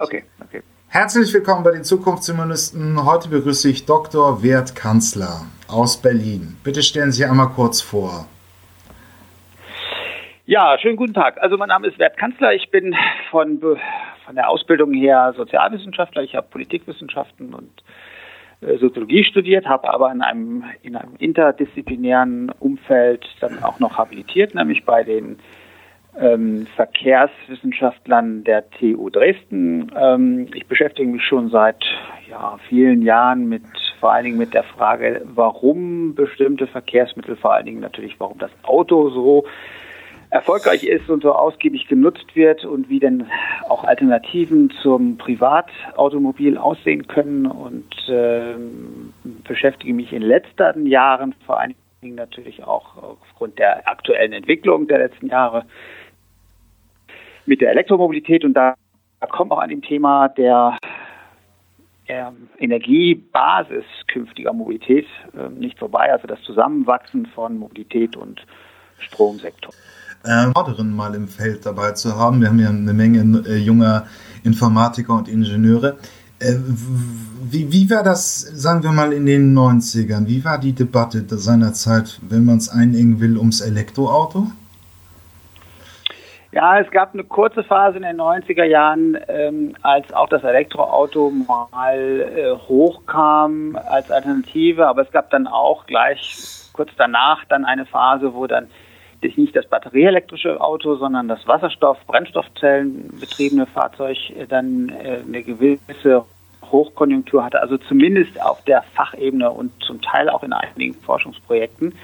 Okay, okay. Herzlich willkommen bei den Zukunftshumanisten. Heute begrüße ich Dr. Wert Kanzler aus Berlin. Bitte stellen Sie sich einmal kurz vor. Ja, schönen guten Tag. Also mein Name ist Wert Kanzler. Ich bin von, von der Ausbildung her Sozialwissenschaftler. Ich habe Politikwissenschaften und äh, Soziologie studiert, habe aber in einem, in einem interdisziplinären Umfeld dann auch noch habilitiert, nämlich bei den ähm, Verkehrswissenschaftlern der TU Dresden. Ähm, ich beschäftige mich schon seit ja, vielen Jahren mit vor allen Dingen mit der Frage, warum bestimmte Verkehrsmittel, vor allen Dingen natürlich, warum das Auto so erfolgreich ist und so ausgiebig genutzt wird und wie denn auch Alternativen zum Privatautomobil aussehen können und äh, beschäftige mich in letzten Jahren vor allen Dingen natürlich auch aufgrund der aktuellen Entwicklung der letzten Jahre mit der Elektromobilität und da kommt auch an dem Thema der ähm, Energiebasis künftiger Mobilität äh, nicht vorbei, also das Zusammenwachsen von Mobilität und Stromsektor. Ähm, mal im Feld dabei zu haben. Wir haben ja eine Menge äh, junger Informatiker und Ingenieure. Äh, wie, wie war das, sagen wir mal, in den 90ern? Wie war die Debatte seinerzeit, wenn man es einengen will, ums Elektroauto? Ja, es gab eine kurze Phase in den 90er Jahren, ähm, als auch das Elektroauto mal äh, hochkam als Alternative, aber es gab dann auch gleich kurz danach dann eine Phase, wo dann nicht das batterieelektrische Auto, sondern das Wasserstoff-, Brennstoffzellen betriebene Fahrzeug äh, dann äh, eine gewisse Hochkonjunktur hatte, also zumindest auf der Fachebene und zum Teil auch in einigen Forschungsprojekten.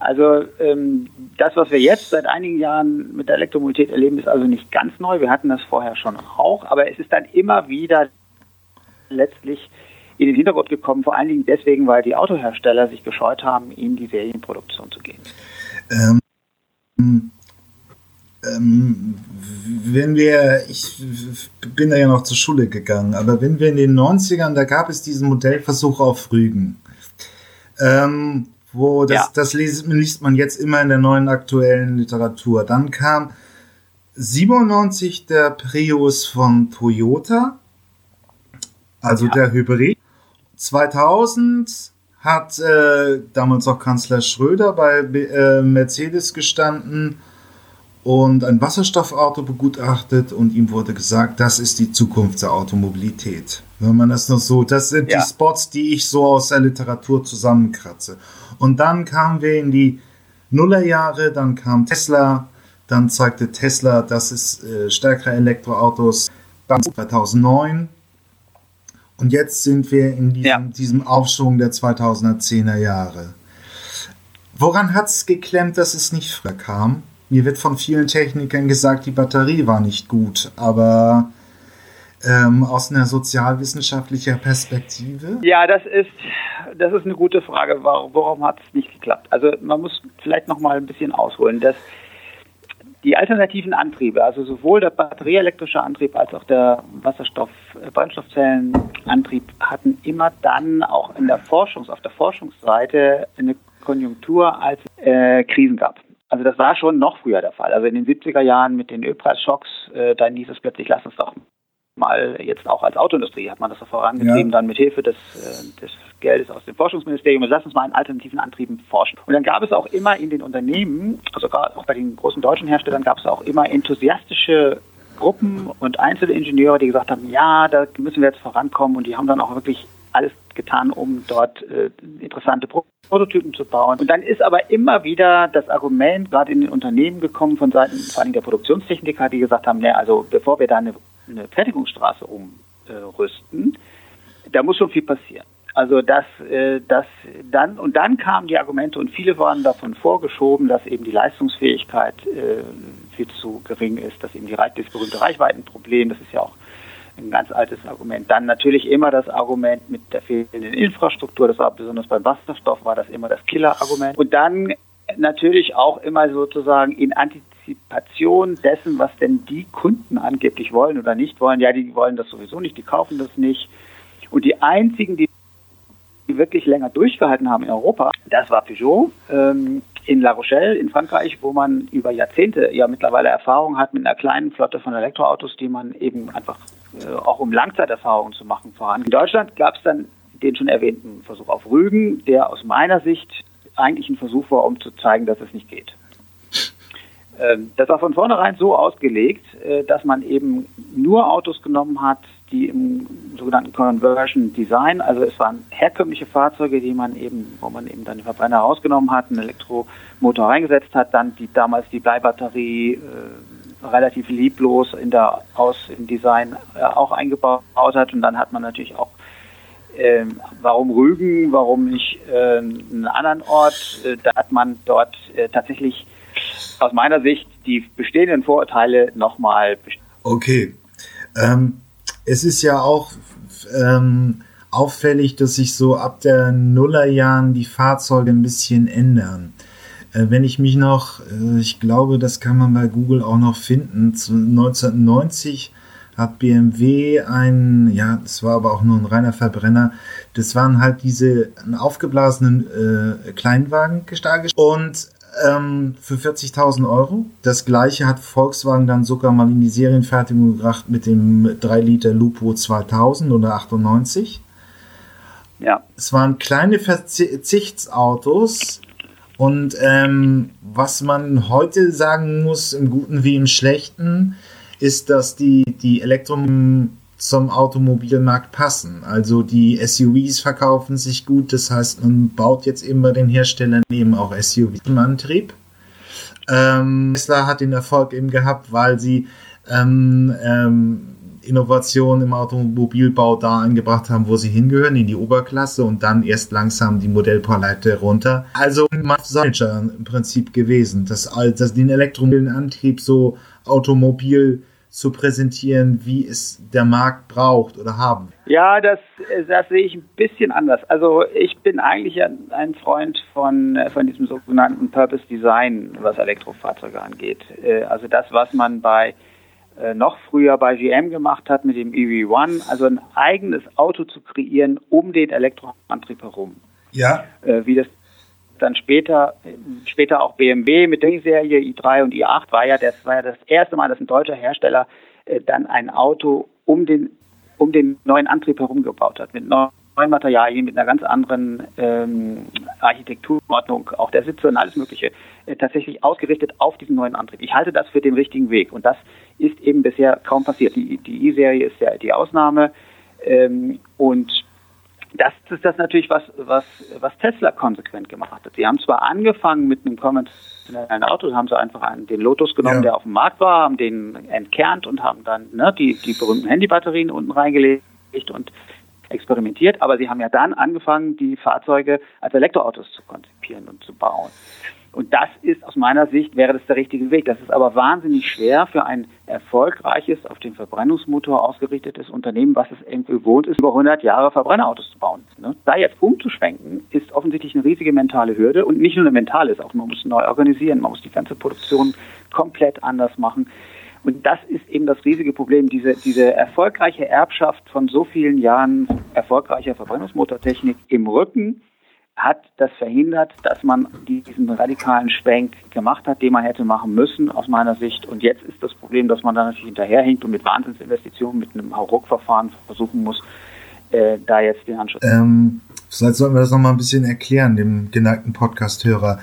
Also ähm, das, was wir jetzt seit einigen Jahren mit der Elektromobilität erleben, ist also nicht ganz neu. Wir hatten das vorher schon auch, aber es ist dann immer wieder letztlich in den Hintergrund gekommen, vor allen Dingen deswegen, weil die Autohersteller sich gescheut haben, in die Serienproduktion zu gehen. Ähm, ähm, wenn wir, ich bin da ja noch zur Schule gegangen, aber wenn wir in den 90ern, da gab es diesen Modellversuch auf Rügen. Ähm, wo das, ja. das liest, liest man jetzt immer in der neuen aktuellen Literatur. Dann kam 97 der Prius von Toyota, also ja. der Hybrid. 2000 hat äh, damals auch Kanzler Schröder bei äh, Mercedes gestanden und ein Wasserstoffauto begutachtet und ihm wurde gesagt, das ist die Zukunft der Automobilität. Wenn man das noch so, das sind ja. die Spots, die ich so aus der Literatur zusammenkratze. Und dann kamen wir in die Nullerjahre, dann kam Tesla, dann zeigte Tesla, dass es äh, stärkere Elektroautos 2009. Und jetzt sind wir in diesem, ja. diesem Aufschwung der 2010er Jahre. Woran hat es geklemmt, dass es nicht früher kam? Mir wird von vielen Technikern gesagt, die Batterie war nicht gut, aber ähm, aus einer sozialwissenschaftlicher Perspektive? Ja, das ist, das ist eine gute Frage. Warum, warum hat es nicht geklappt? Also man muss vielleicht noch mal ein bisschen ausholen. dass die alternativen Antriebe, also sowohl der batterieelektrische Antrieb als auch der Wasserstoff-Brennstoffzellenantrieb, hatten immer dann auch in der Forschungs-, auf der Forschungsseite eine Konjunktur, als äh, Krisen gab. Also das war schon noch früher der Fall. Also in den 70er Jahren mit den Ölpreisschocks, äh, dann hieß es plötzlich, lass uns doch mal jetzt auch als Autoindustrie hat man das so vorangetrieben, ja. dann mit Hilfe des, äh, des Geldes aus dem Forschungsministerium, lass uns mal in alternativen Antrieben forschen. Und dann gab es auch immer in den Unternehmen, also auch bei den großen deutschen Herstellern, gab es auch immer enthusiastische Gruppen und einzelne Ingenieure, die gesagt haben, ja, da müssen wir jetzt vorankommen und die haben dann auch wirklich alles getan, um dort äh, interessante Prototypen zu bauen. Und dann ist aber immer wieder das Argument gerade in den Unternehmen gekommen von Seiten vor allem der Produktionstechniker, die gesagt haben, ne, also bevor wir da eine, eine Fertigungsstraße umrüsten, da muss schon viel passieren. Also das, äh, das dann und dann kamen die Argumente und viele waren davon vorgeschoben, dass eben die Leistungsfähigkeit äh, viel zu gering ist, dass eben die, das berühmte Reichweitenproblem, das ist ja auch ein ganz altes Argument. Dann natürlich immer das Argument mit der fehlenden Infrastruktur, das war besonders beim Wasserstoff war das immer das Killer-Argument. Und dann natürlich auch immer sozusagen in Antizipation dessen, was denn die Kunden angeblich wollen oder nicht wollen. Ja, die wollen das sowieso nicht, die kaufen das nicht. Und die einzigen, die wirklich länger durchgehalten haben in Europa, das war Peugeot ähm, in La Rochelle in Frankreich, wo man über Jahrzehnte ja mittlerweile Erfahrung hat mit einer kleinen Flotte von Elektroautos, die man eben einfach äh, auch um Langzeiterfahrungen zu machen, voran. In Deutschland gab es dann den schon erwähnten Versuch auf Rügen, der aus meiner Sicht eigentlich ein Versuch war, um zu zeigen, dass es nicht geht. Ähm, das war von vornherein so ausgelegt, äh, dass man eben nur Autos genommen hat, die im sogenannten Conversion Design, also es waren herkömmliche Fahrzeuge, die man eben, wo man eben dann den Verbrenner rausgenommen hat, einen Elektromotor reingesetzt hat, dann die damals die Bleibatterie äh, relativ lieblos in der aus im Design äh, auch eingebaut hat und dann hat man natürlich auch äh, warum Rügen, warum nicht äh, einen anderen Ort? Äh, da hat man dort äh, tatsächlich aus meiner Sicht die bestehenden Vorurteile nochmal. Okay. Ähm, es ist ja auch ähm, auffällig, dass sich so ab der Nullerjahren die Fahrzeuge ein bisschen ändern. Äh, wenn ich mich noch, äh, ich glaube, das kann man bei Google auch noch finden, zu 1990 hat BMW ein, ja, das war aber auch nur ein reiner Verbrenner, das waren halt diese aufgeblasenen äh, Kleinwagen und ähm, für 40.000 Euro. Das gleiche hat Volkswagen dann sogar mal in die Serienfertigung gebracht mit dem 3 Liter Lupo 2000 oder 98. Ja. Es waren kleine Verzichtsautos und ähm, was man heute sagen muss, im Guten wie im Schlechten, ist, dass die, die Elektro zum Automobilmarkt passen. Also die SUVs verkaufen sich gut, das heißt, man baut jetzt eben bei den Herstellern eben auch SUVs im Antrieb. Ähm, Tesla hat den Erfolg eben gehabt, weil sie ähm, ähm, Innovationen im Automobilbau da angebracht haben, wo sie hingehören, in die Oberklasse und dann erst langsam die Modellpalette runter. Also Manager im Prinzip gewesen, dass, dass den elektromobilen Antrieb so automobil zu präsentieren, wie es der Markt braucht oder haben? Ja, das, das sehe ich ein bisschen anders. Also ich bin eigentlich ein Freund von, von diesem sogenannten Purpose Design, was Elektrofahrzeuge angeht. Äh, also das, was man bei äh, noch früher bei GM gemacht hat mit dem EV1, also ein eigenes Auto zu kreieren um den Elektroantrieb herum. Ja. Äh, wie das dann später, später auch BMW mit der i-Serie i3 und i8 war ja das war ja das erste Mal, dass ein deutscher Hersteller äh, dann ein Auto um den um den neuen Antrieb herum gebaut hat mit neuen Materialien, mit einer ganz anderen ähm, Architekturordnung, auch der Sitze und alles Mögliche, äh, tatsächlich ausgerichtet auf diesen neuen Antrieb. Ich halte das für den richtigen Weg und das ist eben bisher kaum passiert. Die, die i-Serie ist ja die Ausnahme ähm, und das ist das natürlich, was, was, was Tesla konsequent gemacht hat. Sie haben zwar angefangen mit einem konventionellen Auto, haben sie einfach einen, den Lotus genommen, ja. der auf dem Markt war, haben den entkernt und haben dann ne, die, die berühmten Handybatterien unten reingelegt und experimentiert, aber sie haben ja dann angefangen, die Fahrzeuge als Elektroautos zu konzipieren und zu bauen. Und das ist aus meiner Sicht, wäre das der richtige Weg. Das ist aber wahnsinnig schwer für ein erfolgreiches, auf den Verbrennungsmotor ausgerichtetes Unternehmen, was es eben gewohnt ist, über 100 Jahre Verbrennerautos zu bauen. Ne? Da jetzt umzuschwenken, ist offensichtlich eine riesige mentale Hürde und nicht nur eine mentale ist, auch man muss neu organisieren, man muss die ganze Produktion komplett anders machen. Und das ist eben das riesige Problem, diese, diese erfolgreiche Erbschaft von so vielen Jahren erfolgreicher Verbrennungsmotortechnik im Rücken, hat das verhindert, dass man diesen radikalen Schwenk gemacht hat, den man hätte machen müssen, aus meiner Sicht. Und jetzt ist das Problem, dass man da natürlich hinterherhinkt und mit Wahnsinnsinvestitionen, mit einem Hauruck-Verfahren versuchen muss, äh, da jetzt den Anschluss. Ähm, vielleicht sollten wir das nochmal ein bisschen erklären, dem geneigten Podcast-Hörer.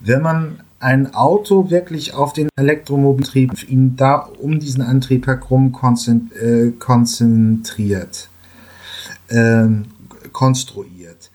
Wenn man ein Auto wirklich auf den Elektromobiltrieb, ihn da um diesen Antrieb herum äh, konzentriert, äh, konstruiert,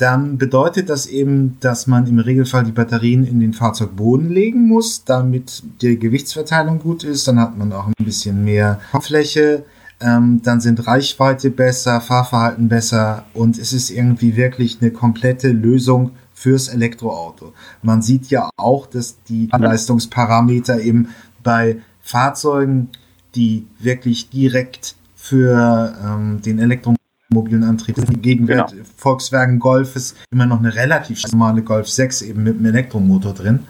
dann bedeutet das eben, dass man im Regelfall die Batterien in den Fahrzeugboden legen muss, damit die Gewichtsverteilung gut ist. Dann hat man auch ein bisschen mehr Fläche. Ähm, dann sind Reichweite besser, Fahrverhalten besser und es ist irgendwie wirklich eine komplette Lösung fürs Elektroauto. Man sieht ja auch, dass die Leistungsparameter eben bei Fahrzeugen, die wirklich direkt für ähm, den Elektromotor mobilen Antrieb. Gegenwert genau. Volkswagen Golf ist immer noch eine relativ normale Golf 6 eben mit einem Elektromotor drin.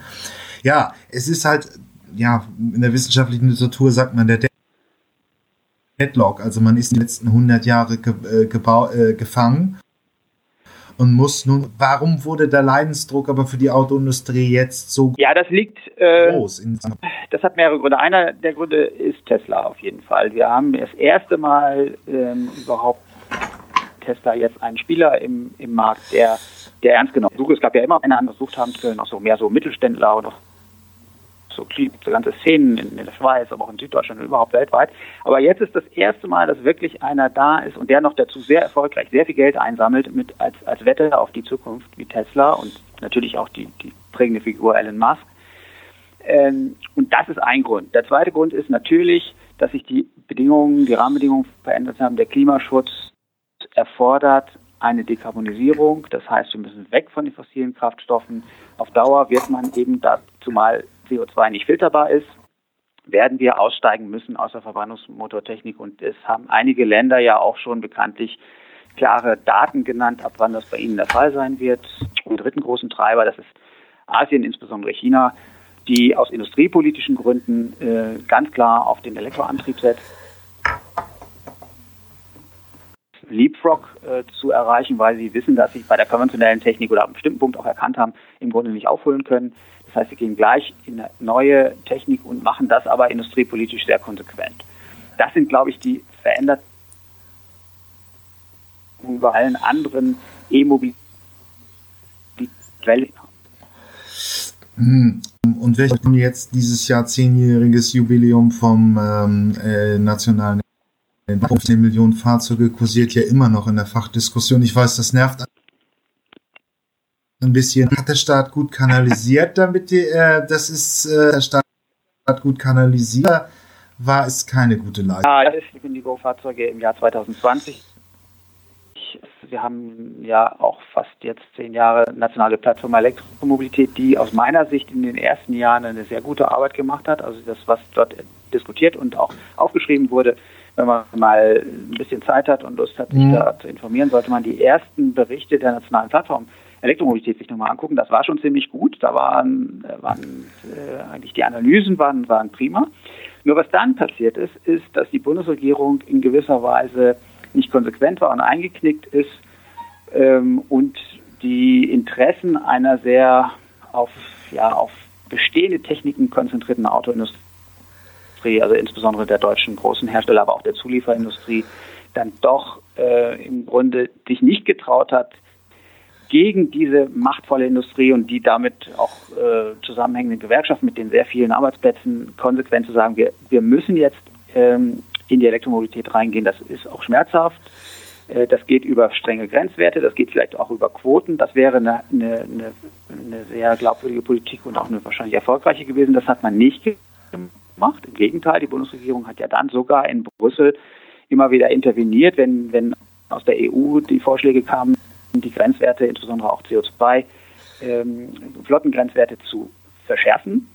Ja, es ist halt, ja, in der wissenschaftlichen Literatur sagt man der Deadlock, also man ist in den letzten 100 Jahre ge, äh, äh, gefangen und muss nun. Warum wurde der Leidensdruck aber für die Autoindustrie jetzt so ja, das liegt, äh, groß? das hat mehrere Gründe. Einer der Gründe ist Tesla auf jeden Fall. Wir haben das erste Mal ähm, überhaupt Tesla jetzt einen Spieler im, im Markt, der, der ernst genommen wird. Es gab ja immer einen haben können, auch so mehr so Mittelständler oder so, so ganze Szenen in, in, der Schweiz, aber auch in Süddeutschland und überhaupt weltweit. Aber jetzt ist das erste Mal, dass wirklich einer da ist und der noch dazu sehr erfolgreich sehr viel Geld einsammelt mit als, als Wette auf die Zukunft wie Tesla und natürlich auch die, die prägende Figur Elon Musk. Ähm, und das ist ein Grund. Der zweite Grund ist natürlich, dass sich die Bedingungen, die Rahmenbedingungen verändert haben. Der Klimaschutz erfordert eine Dekarbonisierung. Das heißt, wir müssen weg von den fossilen Kraftstoffen. Auf Dauer wird man eben dazu mal CO2 nicht filterbar ist, werden wir aussteigen müssen aus der Verbrennungsmotortechnik. Und es haben einige Länder ja auch schon bekanntlich klare Daten genannt, ab wann das bei ihnen der Fall sein wird. Und dritten großen Treiber, das ist Asien, insbesondere China, die aus industriepolitischen Gründen äh, ganz klar auf den Elektroantrieb setzt. Leapfrog äh, zu erreichen, weil sie wissen, dass sie bei der konventionellen Technik oder einem bestimmten Punkt auch erkannt haben, im Grunde nicht aufholen können. Das heißt, sie gehen gleich in eine neue Technik und machen das aber industriepolitisch sehr konsequent. Das sind, glaube ich, die Veränderungen bei allen anderen E-Mobilitäten. Hm. Und wir haben jetzt dieses Jahr zehnjähriges Jubiläum vom ähm, äh, nationalen 15 Millionen Fahrzeuge kursiert ja immer noch in der Fachdiskussion. Ich weiß, das nervt ein bisschen. Hat der Staat gut kanalisiert, damit die, äh, das ist äh, der Staat gut kanalisiert, war es keine gute Leistung. Ja, das ist Indigo-Fahrzeuge im Jahr 2020. Wir haben ja auch fast jetzt zehn Jahre nationale Plattform Elektromobilität, die aus meiner Sicht in den ersten Jahren eine sehr gute Arbeit gemacht hat. Also das, was dort diskutiert und auch aufgeschrieben wurde, wenn man mal ein bisschen Zeit hat und Lust hat, sich mhm. da zu informieren, sollte man die ersten Berichte der nationalen Plattform Elektromobilität sich nochmal angucken. Das war schon ziemlich gut. Da waren, äh, waren äh, eigentlich die Analysen waren, waren prima. Nur was dann passiert ist, ist, dass die Bundesregierung in gewisser Weise nicht konsequent war und eingeknickt ist ähm, und die Interessen einer sehr auf, ja, auf bestehende Techniken konzentrierten Autoindustrie, also insbesondere der deutschen großen Hersteller, aber auch der Zulieferindustrie, dann doch äh, im Grunde sich nicht getraut hat, gegen diese machtvolle Industrie und die damit auch äh, zusammenhängenden Gewerkschaften mit den sehr vielen Arbeitsplätzen konsequent zu sagen, wir, wir müssen jetzt ähm, in die Elektromobilität reingehen. Das ist auch schmerzhaft. Äh, das geht über strenge Grenzwerte, das geht vielleicht auch über Quoten. Das wäre eine, eine, eine sehr glaubwürdige Politik und auch eine wahrscheinlich erfolgreiche gewesen. Das hat man nicht gemacht. Im Gegenteil, die Bundesregierung hat ja dann sogar in Brüssel immer wieder interveniert, wenn, wenn aus der EU die Vorschläge kamen, die Grenzwerte, insbesondere auch CO2, ähm, Flottengrenzwerte zu verschärfen.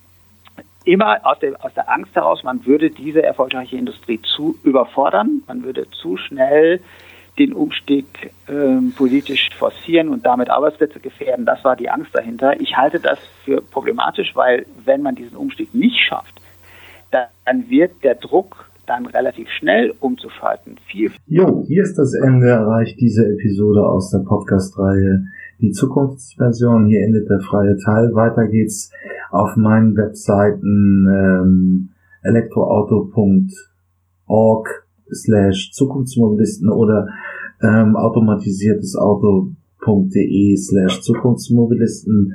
Immer aus der, aus der Angst heraus, man würde diese erfolgreiche Industrie zu überfordern, man würde zu schnell den Umstieg ähm, politisch forcieren und damit Arbeitsplätze gefährden. Das war die Angst dahinter. Ich halte das für problematisch, weil wenn man diesen Umstieg nicht schafft, dann wird der Druck dann relativ schnell umzuschalten. Viel. Jo, hier ist das Ende erreicht diese Episode aus der Podcast-Reihe Die Zukunftsversion. Hier endet der freie Teil. Weiter geht's auf meinen Webseiten ähm, elektroauto.org slash Zukunftsmobilisten oder ähm, automatisiertes Auto.de slash Zukunftsmobilisten.